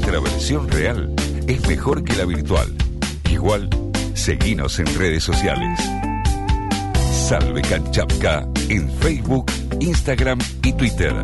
nuestra versión real es mejor que la virtual. Igual, seguinos en redes sociales. Salve Canchapka en Facebook, Instagram y Twitter.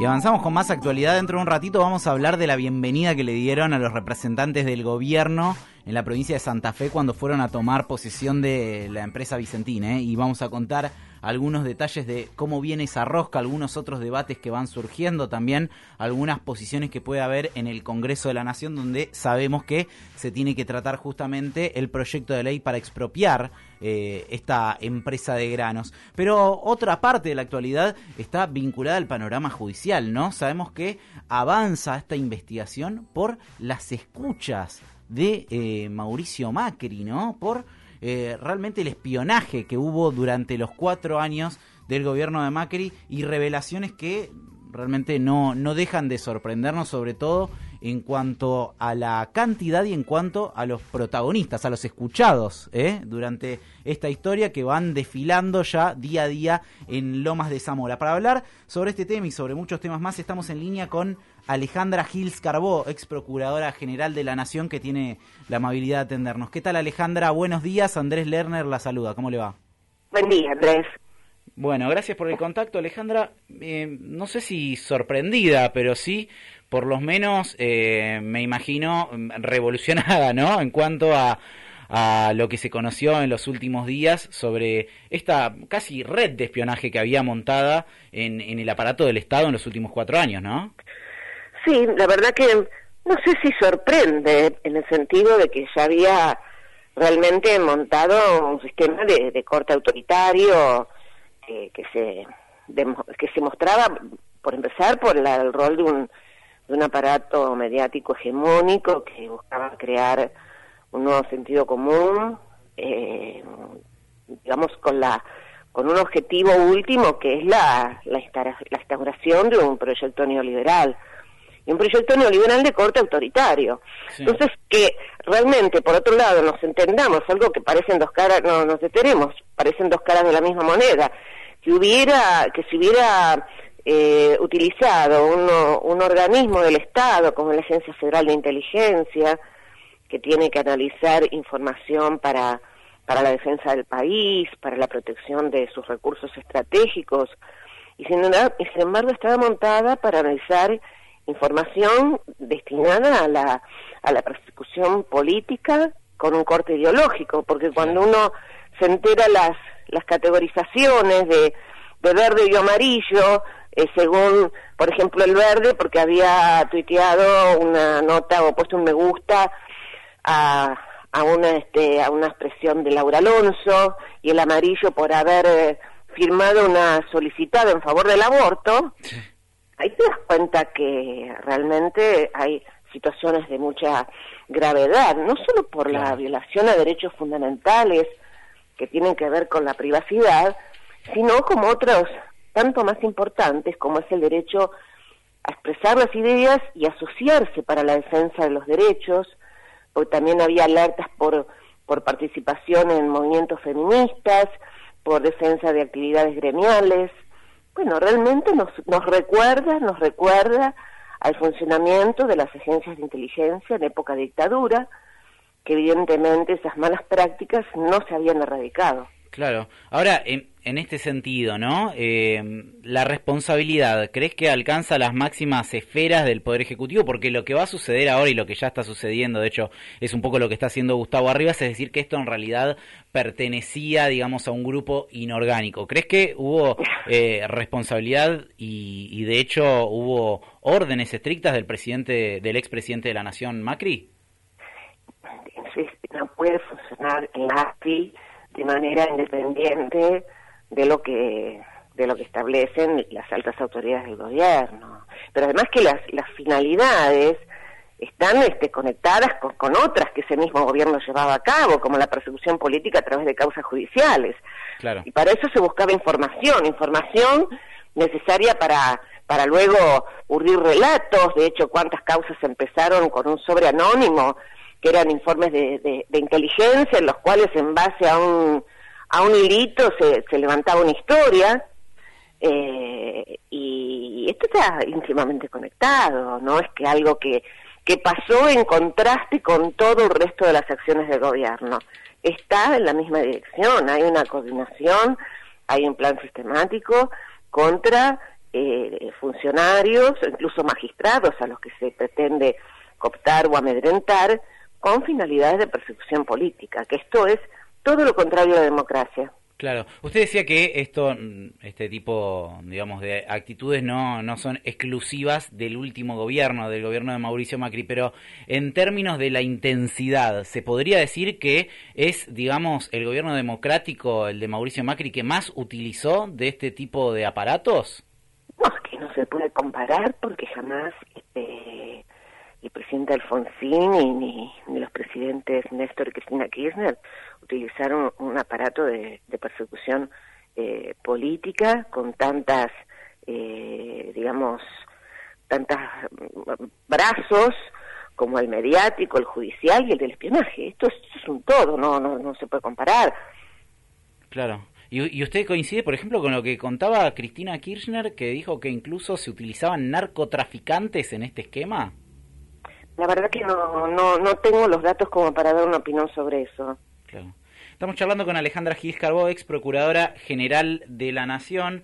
Y avanzamos con más actualidad. Dentro de un ratito vamos a hablar de la bienvenida que le dieron a los representantes del gobierno en la provincia de Santa Fe cuando fueron a tomar posesión de la empresa Vicentín. ¿eh? Y vamos a contar algunos detalles de cómo viene esa rosca, algunos otros debates que van surgiendo también, algunas posiciones que puede haber en el Congreso de la Nación donde sabemos que se tiene que tratar justamente el proyecto de ley para expropiar eh, esta empresa de granos. Pero otra parte de la actualidad está vinculada al panorama judicial, ¿no? Sabemos que avanza esta investigación por las escuchas de eh, Mauricio Macri, ¿no? Por eh, realmente el espionaje que hubo durante los cuatro años del gobierno de Macri y revelaciones que realmente no, no dejan de sorprendernos, sobre todo en cuanto a la cantidad y en cuanto a los protagonistas, a los escuchados ¿eh? durante esta historia que van desfilando ya día a día en Lomas de Zamora. Para hablar sobre este tema y sobre muchos temas más, estamos en línea con Alejandra Gils Carbó, ex procuradora general de la Nación, que tiene la amabilidad de atendernos. ¿Qué tal, Alejandra? Buenos días. Andrés Lerner la saluda. ¿Cómo le va? Buen día, Andrés. Bueno, gracias por el contacto, Alejandra. Eh, no sé si sorprendida, pero sí, por lo menos, eh, me imagino revolucionada, ¿no? En cuanto a, a lo que se conoció en los últimos días sobre esta casi red de espionaje que había montada en, en el aparato del Estado en los últimos cuatro años, ¿no? Sí, la verdad que no sé si sorprende en el sentido de que ya había realmente montado un sistema de, corte autoritario que se que se mostraba por empezar por el rol de un, de un aparato mediático hegemónico que buscaba crear un nuevo sentido común eh, digamos con la con un objetivo último que es la, la, la instauración de un proyecto neoliberal y un proyecto neoliberal de corte autoritario. Entonces, que realmente, por otro lado, nos entendamos, algo que parecen dos caras, no nos detenemos, parecen dos caras de la misma moneda, que hubiera, que se hubiera eh, utilizado un organismo del Estado, como la Agencia Federal de Inteligencia, que tiene que analizar información para, para la defensa del país, para la protección de sus recursos estratégicos, y sin, y sin embargo estaba montada para analizar información destinada a la, a la persecución política con un corte ideológico, porque cuando uno se entera las, las categorizaciones de, de verde y amarillo, eh, según, por ejemplo, el verde, porque había tuiteado una nota o puesto un me gusta a, a una este a una expresión de Laura Alonso y el amarillo por haber eh, firmado una solicitada en favor del aborto. Ahí te das cuenta que realmente hay situaciones de mucha gravedad, no solo por la violación a derechos fundamentales que tienen que ver con la privacidad, sino como otros tanto más importantes como es el derecho a expresar las ideas y asociarse para la defensa de los derechos, porque también había alertas por, por participación en movimientos feministas, por defensa de actividades gremiales, bueno, realmente nos, nos recuerda, nos recuerda al funcionamiento de las agencias de inteligencia en época de dictadura, que evidentemente esas malas prácticas no se habían erradicado. Claro. Ahora, en, en este sentido, ¿no? Eh, la responsabilidad, ¿crees que alcanza las máximas esferas del Poder Ejecutivo? Porque lo que va a suceder ahora y lo que ya está sucediendo, de hecho, es un poco lo que está haciendo Gustavo Arribas, es decir, que esto en realidad pertenecía, digamos, a un grupo inorgánico. ¿Crees que hubo eh, responsabilidad y, y, de hecho, hubo órdenes estrictas del presidente, del expresidente de la Nación, Macri? No puede funcionar AFI de manera independiente de lo que de lo que establecen las altas autoridades del gobierno. Pero además que las, las finalidades están este, conectadas con, con, otras que ese mismo gobierno llevaba a cabo, como la persecución política a través de causas judiciales. Claro. Y para eso se buscaba información, información necesaria para, para luego urdir relatos. De hecho, cuántas causas empezaron con un sobre anónimo, que eran informes de, de, inteligencia, en los cuales en base a un a un hilito se, se levantaba una historia, eh, y esto está íntimamente conectado, no es que algo que, que pasó en contraste con todo el resto de las acciones del gobierno. Está en la misma dirección, hay una coordinación, hay un plan sistemático contra eh, funcionarios, incluso magistrados a los que se pretende cooptar o amedrentar con finalidades de persecución política, que esto es todo lo contrario a la democracia. Claro, usted decía que esto, este tipo, digamos, de actitudes no, no son exclusivas del último gobierno, del gobierno de Mauricio Macri, pero en términos de la intensidad, ¿se podría decir que es, digamos, el gobierno democrático, el de Mauricio Macri, que más utilizó de este tipo de aparatos? No, es que no se puede comparar porque jamás este, el presidente Alfonsín ni, ni, los presidentes Néstor y Cristina Kirchner utilizaron un aparato de, persecución eh, política con tantas, eh, digamos, tantas brazos como el mediático, el judicial y el del espionaje. Esto es, un todo, no, no, no se puede comparar. Claro. ¿Y, ¿Y, usted coincide, por ejemplo, con lo que contaba Cristina Kirchner, que dijo que incluso se utilizaban narcotraficantes en este esquema? La verdad que no, no, no tengo los datos como para dar una opinión sobre eso. Claro. Estamos charlando con Alejandra Gis Carbó, ex procuradora general de la Nación.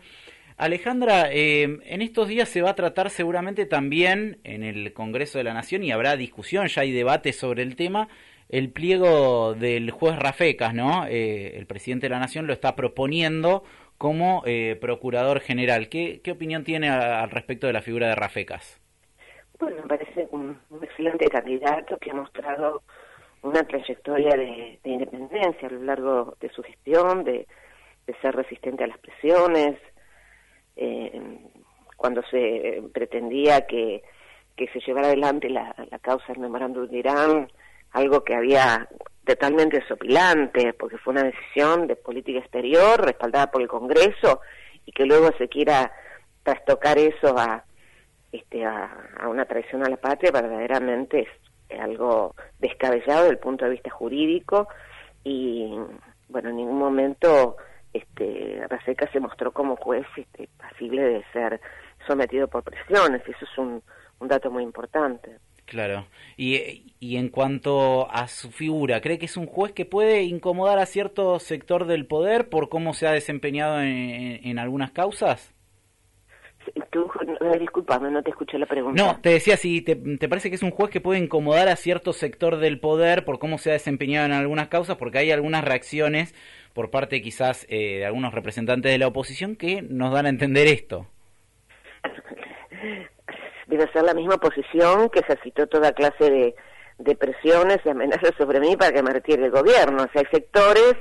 Alejandra, eh, en estos días se va a tratar seguramente también en el Congreso de la Nación y habrá discusión, ya hay debate sobre el tema, el pliego del juez Rafecas, ¿no? Eh, el presidente de la Nación lo está proponiendo como eh, procurador general. ¿Qué, ¿Qué opinión tiene al respecto de la figura de Rafecas? Bueno, me parece un, excelente candidato que ha mostrado una trayectoria de, independencia a lo largo de su gestión, de, ser resistente a las presiones. Eh, cuando se pretendía que, que se llevara adelante la, causa del memorándum de Irán, algo que había totalmente desopilante, porque fue una decisión de política exterior respaldada por el Congreso y que luego se quiera trastocar eso a, este, a, una traición a la patria verdaderamente es algo descabellado desde el punto de vista jurídico y bueno en ningún momento este Raseca se mostró como juez este, pasible de ser sometido por presiones eso es un, dato muy importante Claro. Y, y en cuanto a su figura, ¿cree que es un juez que puede incomodar a cierto sector del poder por cómo se ha desempeñado en algunas causas? Tú, disculpame, no te escuché la pregunta. No, te decía si te, parece que es un juez que puede incomodar a cierto sector del poder por cómo se ha desempeñado en algunas causas, porque hay algunas reacciones por parte quizás eh, de algunos representantes de la oposición que nos dan a entender esto. Debe ser la misma posición que ejercitó toda clase de, de presiones y amenazas sobre mí para que me retire el gobierno. O sea, hay sectores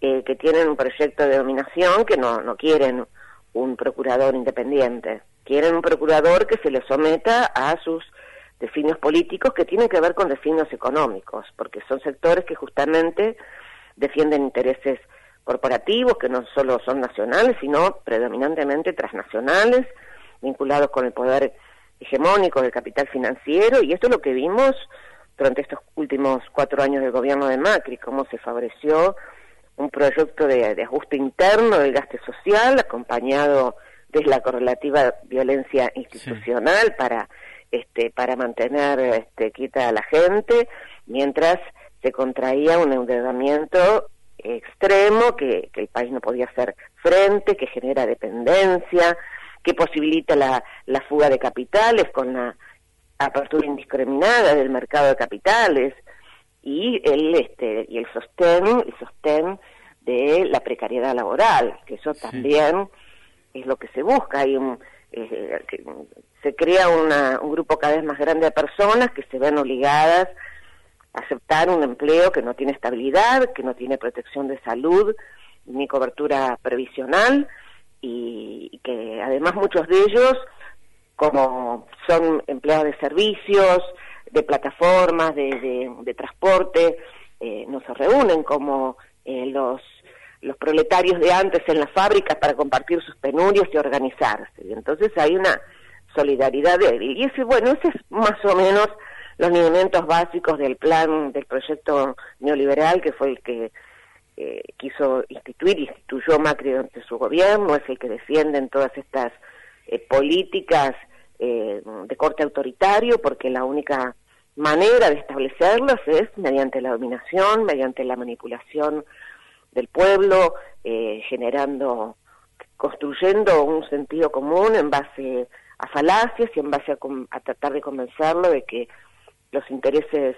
eh, que tienen un proyecto de dominación que no, no quieren un procurador independiente. Quieren un procurador que se le someta a sus designios políticos que tienen que ver con designios económicos, porque son sectores que justamente defienden intereses corporativos que no solo son nacionales, sino predominantemente transnacionales, vinculados con el poder hegemónico del capital financiero, y esto es lo que vimos durante estos últimos cuatro años del gobierno de Macri, cómo se favoreció un proyecto de, ajuste interno del gasto social, acompañado de la correlativa violencia institucional para este para mantener este quita a la gente, mientras se contraía un endeudamiento extremo que, el país no podía hacer frente, que genera dependencia, que posibilita la, la fuga de capitales con la apertura indiscriminada del mercado de capitales, y el este y el sostén el sostén de la precariedad laboral que eso también es lo que se busca. Hay un eh, se crea una, un grupo cada vez más grande de personas que se ven obligadas a aceptar un empleo que no tiene estabilidad que no tiene protección de salud ni cobertura previsional y, que además muchos de ellos como son empleados de servicios de plataformas, de, de, transporte, eh, no se reúnen como eh, los, los proletarios de antes en las fábricas para compartir sus penurios y organizarse. Entonces hay una solidaridad débil. Y ese, bueno, ese es más o menos los lineamientos básicos del plan del proyecto neoliberal que fue el que eh, quiso instituir, instituyó Macri durante su gobierno, es el que defienden todas estas eh, políticas eh, de corte autoritario, porque la única manera de establecerlas es mediante la dominación, mediante la manipulación del pueblo, generando, construyendo un sentido común en base a falacias y en base a, a tratar de convencerlo de que los intereses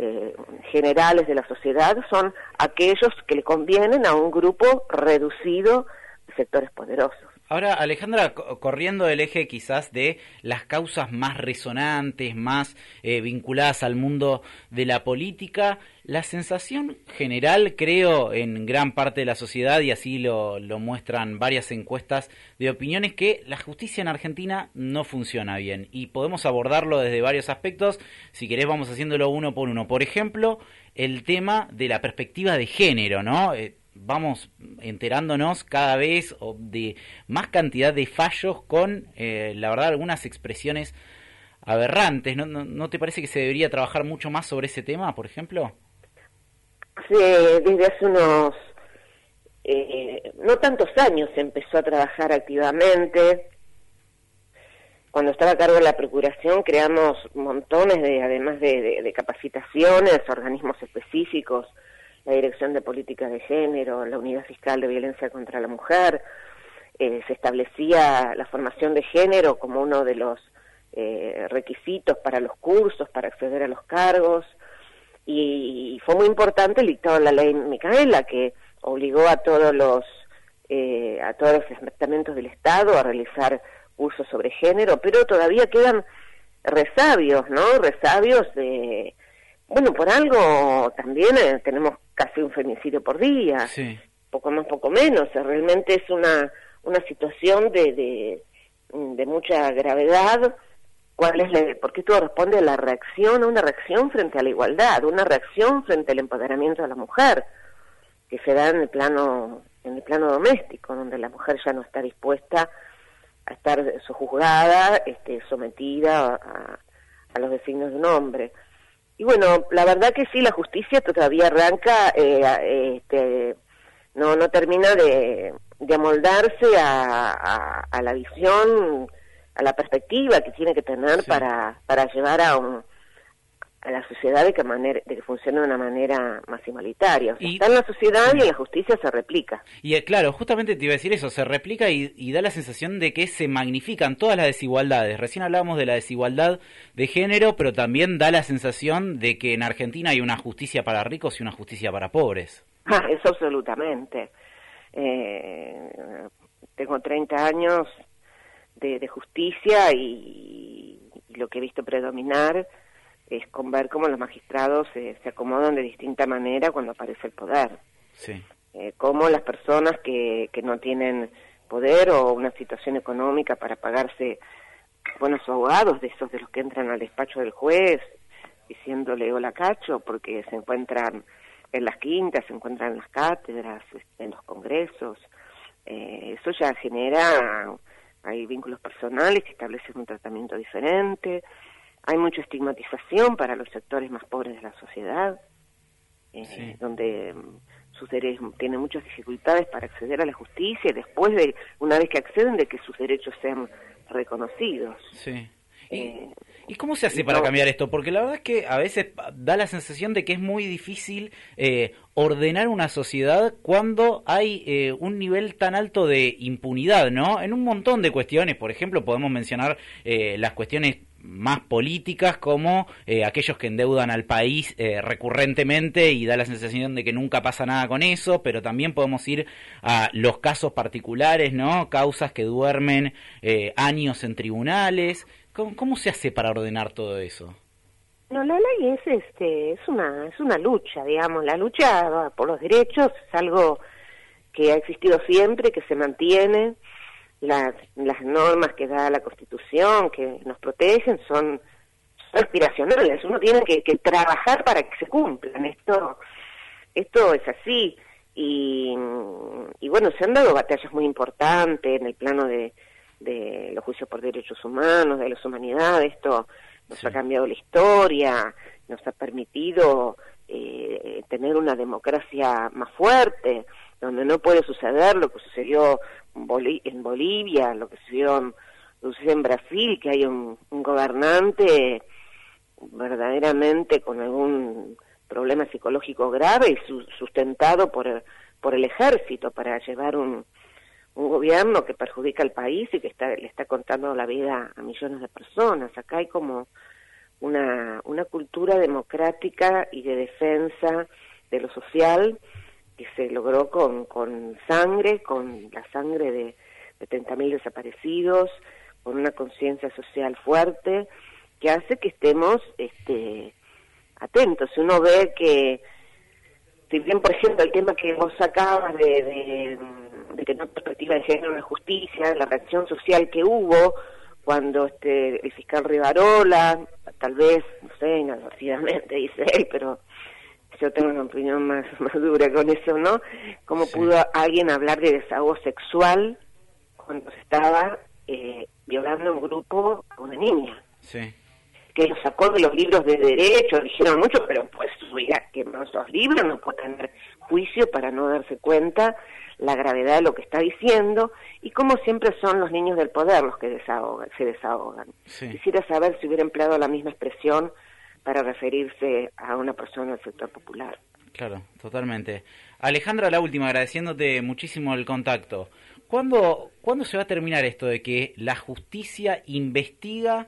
eh, generales de la sociedad son aquellos que le convienen a un grupo reducido de sectores poderosos. Ahora, Alejandra, corriendo el eje quizás de las causas más resonantes, más eh, vinculadas al mundo de la política, la sensación general, creo, en gran parte de la sociedad, y así lo, lo muestran varias encuestas de opinión, es que la justicia en Argentina no funciona bien. Y podemos abordarlo desde varios aspectos. Si querés, vamos haciéndolo uno por uno. Por ejemplo, el tema de la perspectiva de género, ¿no? Eh, vamos enterándonos cada vez de más cantidad de fallos con, eh, la verdad, algunas expresiones aberrantes. ¿No, ¿No, te parece que se debería trabajar mucho más sobre ese tema, por ejemplo? Sí, desde hace unos, eh, no tantos años se empezó a trabajar activamente. Cuando estaba a cargo de la Procuración creamos montones de, además de capacitaciones, organismos específicos la Dirección de Política de Género, la Unidad Fiscal de Violencia contra la Mujer. Eh, se establecía la formación de género como uno de los eh, requisitos para los cursos, para acceder a los cargos. Y, fue muy importante el dictado de la ley Micaela, que obligó a todos los eh, a todos los departamentos del Estado a realizar cursos sobre género, pero todavía quedan resabios, ¿no? Resabios de bueno, por algo también eh, tenemos casi un femicidio por día, poco más, poco menos. Realmente es una, una situación de, de, mucha gravedad. ¿Cuál es la, porque esto responde a la reacción, a una reacción frente a la igualdad, una reacción frente al empoderamiento de la mujer, que se da en el plano, en el plano doméstico, donde la mujer ya no está dispuesta a estar sojuzgada, este, sometida a, a los designios de un hombre. Y bueno, la verdad que sí, la justicia todavía arranca, eh, este, no, no termina de, de amoldarse a, a, la visión, a la perspectiva que tiene que tener para, para llevar a un, a la sociedad de que, manera, de que funcione de una manera más igualitaria. está en la sociedad y en la justicia se replica. Y eh, claro, justamente te iba a decir eso, se replica y, da la sensación de que se magnifican todas las desigualdades. Recién hablábamos de la desigualdad de género, pero también da la sensación de que en Argentina hay una justicia para ricos y una justicia para pobres. Ah, eso absolutamente. Eh, tengo 30 años de, justicia y lo que he visto predominar es con ver cómo los magistrados se acomodan de distinta manera cuando aparece el poder. Sí. Eh, cómo las personas que, que no tienen poder o una situación económica para pagarse buenos abogados, de esos de los que entran al despacho del juez diciéndole hola cacho, porque se encuentran en las quintas, se encuentran en las cátedras, en los congresos. Eh, eso ya genera, hay vínculos personales que establecen un tratamiento diferente hay mucha estigmatización para los sectores más pobres de la sociedad, eh, donde mm, sus derechos tienen muchas dificultades para acceder a la justicia y después de, una vez que acceden, de que sus derechos sean reconocidos. Sí. Eh, ¿Y, cómo se hace para cambiar esto? Porque la verdad es que a veces da la sensación de que es muy difícil eh, ordenar una sociedad cuando hay un nivel tan alto de impunidad, ¿no? En un montón de cuestiones, por ejemplo, podemos mencionar las cuestiones más políticas como eh, aquellos que endeudan al país eh, recurrentemente y da la sensación de que nunca pasa nada con eso, pero también podemos ir a los casos particulares, ¿no? Causas que duermen eh, años en tribunales. ¿Cómo, se hace para ordenar todo eso? No, la ley es este es una es una lucha, digamos, la lucha por los derechos es algo que ha existido siempre, que se mantiene las, las normas que da la Constitución, que nos protegen, son, aspiracionales. Uno tiene que, que, trabajar para que se cumplan. Esto, esto es así. Y, y bueno, se han dado batallas muy importantes en el plano de, de los juicios por derechos humanos, de las humanidades. Esto nos ha cambiado la historia, nos ha permitido eh, tener una democracia más fuerte, donde no puede suceder lo que sucedió en Bolivia, lo que sucedió en, Brasil, que hay un, gobernante verdaderamente con algún problema psicológico grave y sustentado por, por el ejército para llevar un, un gobierno que perjudica al país y que está, le está contando la vida a millones de personas. Acá hay como una, una cultura democrática y de defensa de lo social que se logró con, con sangre, con la sangre de, de 30.000 desaparecidos, con una conciencia social fuerte, que hace que estemos este, atentos. Uno ve que, si bien, por ejemplo, el tema que vos sacabas de, de, no hay perspectiva de género en justicia, la reacción social que hubo cuando este, el fiscal Rivarola, tal vez, no sé, inadvertidamente dice él, pero yo tengo una opinión más, más dura con eso, ¿no? ¿Cómo pudo alguien hablar de desahogo sexual cuando se estaba eh, violando un grupo a una niña? Sí. Que lo sacó de los libros de derecho, dijeron mucho, pero pues oiga, que esos libros no puede tener juicio para no darse cuenta la gravedad de lo que está diciendo y como siempre son los niños del poder los que desahogan, se desahogan. Quisiera saber si hubiera empleado la misma expresión para referirse a una persona del sector popular. Claro, totalmente. Alejandra, la última, agradeciéndote muchísimo el contacto. ¿Cuándo, ¿Cuándo se va a terminar esto de que la justicia investiga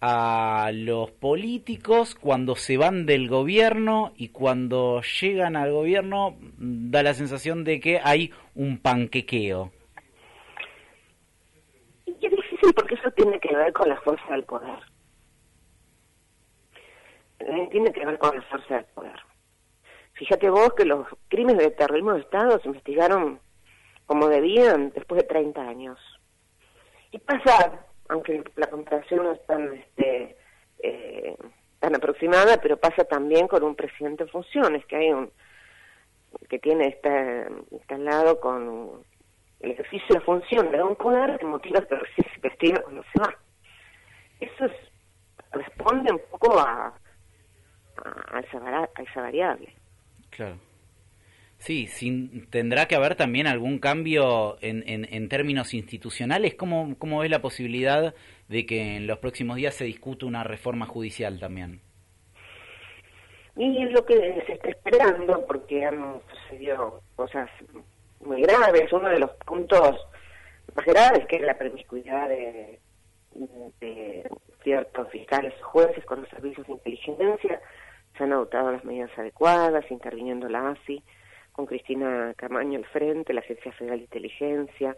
a los políticos cuando se van del gobierno y cuando llegan al gobierno da la sensación de que hay un panquequeo? Y es difícil porque eso tiene que ver con la fuerza del poder tiene que ver con la fuerza del poder. Fíjate vos que los crímenes de terrorismo de Estado se investigaron como debían después de 30 años. Y pasa, aunque la comparación no es tan, este, eh, tan aproximada, pero pasa también con un presidente en funciones, que hay un que tiene está instalado con el ejercicio de función de un poder que motiva que se investiga cuando se va. Eso es, responde un poco a, a esa, variable. Claro. Sí, sin, tendrá que haber también algún cambio en, en, términos institucionales. ¿Cómo, ¿Cómo ves la posibilidad de que en los próximos días se discute una reforma judicial también? Y es lo que se está esperando, porque han sucedido cosas muy graves. Uno de los puntos más graves, que es la promiscuidad de, de ciertos fiscales o jueces con los servicios de inteligencia, se han adoptado las medidas adecuadas, interviniendo la ASI, con Cristina Camaño al frente, la Agencia Federal de Inteligencia,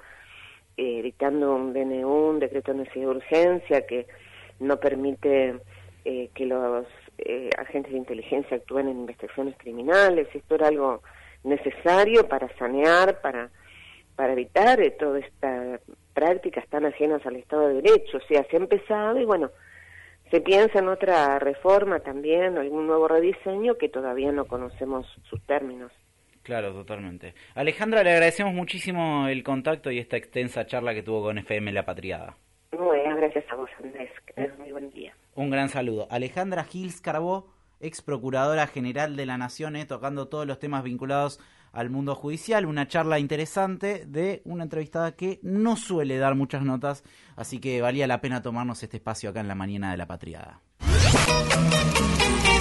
eh, un DNU, un decreto de necesidad de urgencia que no permite eh, que los eh, agentes de inteligencia actúen en investigaciones criminales. Esto era algo necesario para sanear, para, para evitar todas estas prácticas tan ajenas al Estado de Derecho. O sea, se ha empezado y bueno, se piensa en otra reforma también, algún nuevo rediseño que todavía no conocemos sus términos. Claro, totalmente. Alejandra, le agradecemos muchísimo el contacto y esta extensa charla que tuvo con FM La Patriada. Bueno, gracias a vos, Andrés. Que muy buen día. Un gran saludo. Alejandra Gils Carbó, ex procuradora general de la Nación, eh, tocando todos los temas vinculados al mundo judicial, una charla interesante de una entrevistada que no suele dar muchas notas, así que valía la pena tomarnos este espacio acá en la mañana de la patriada.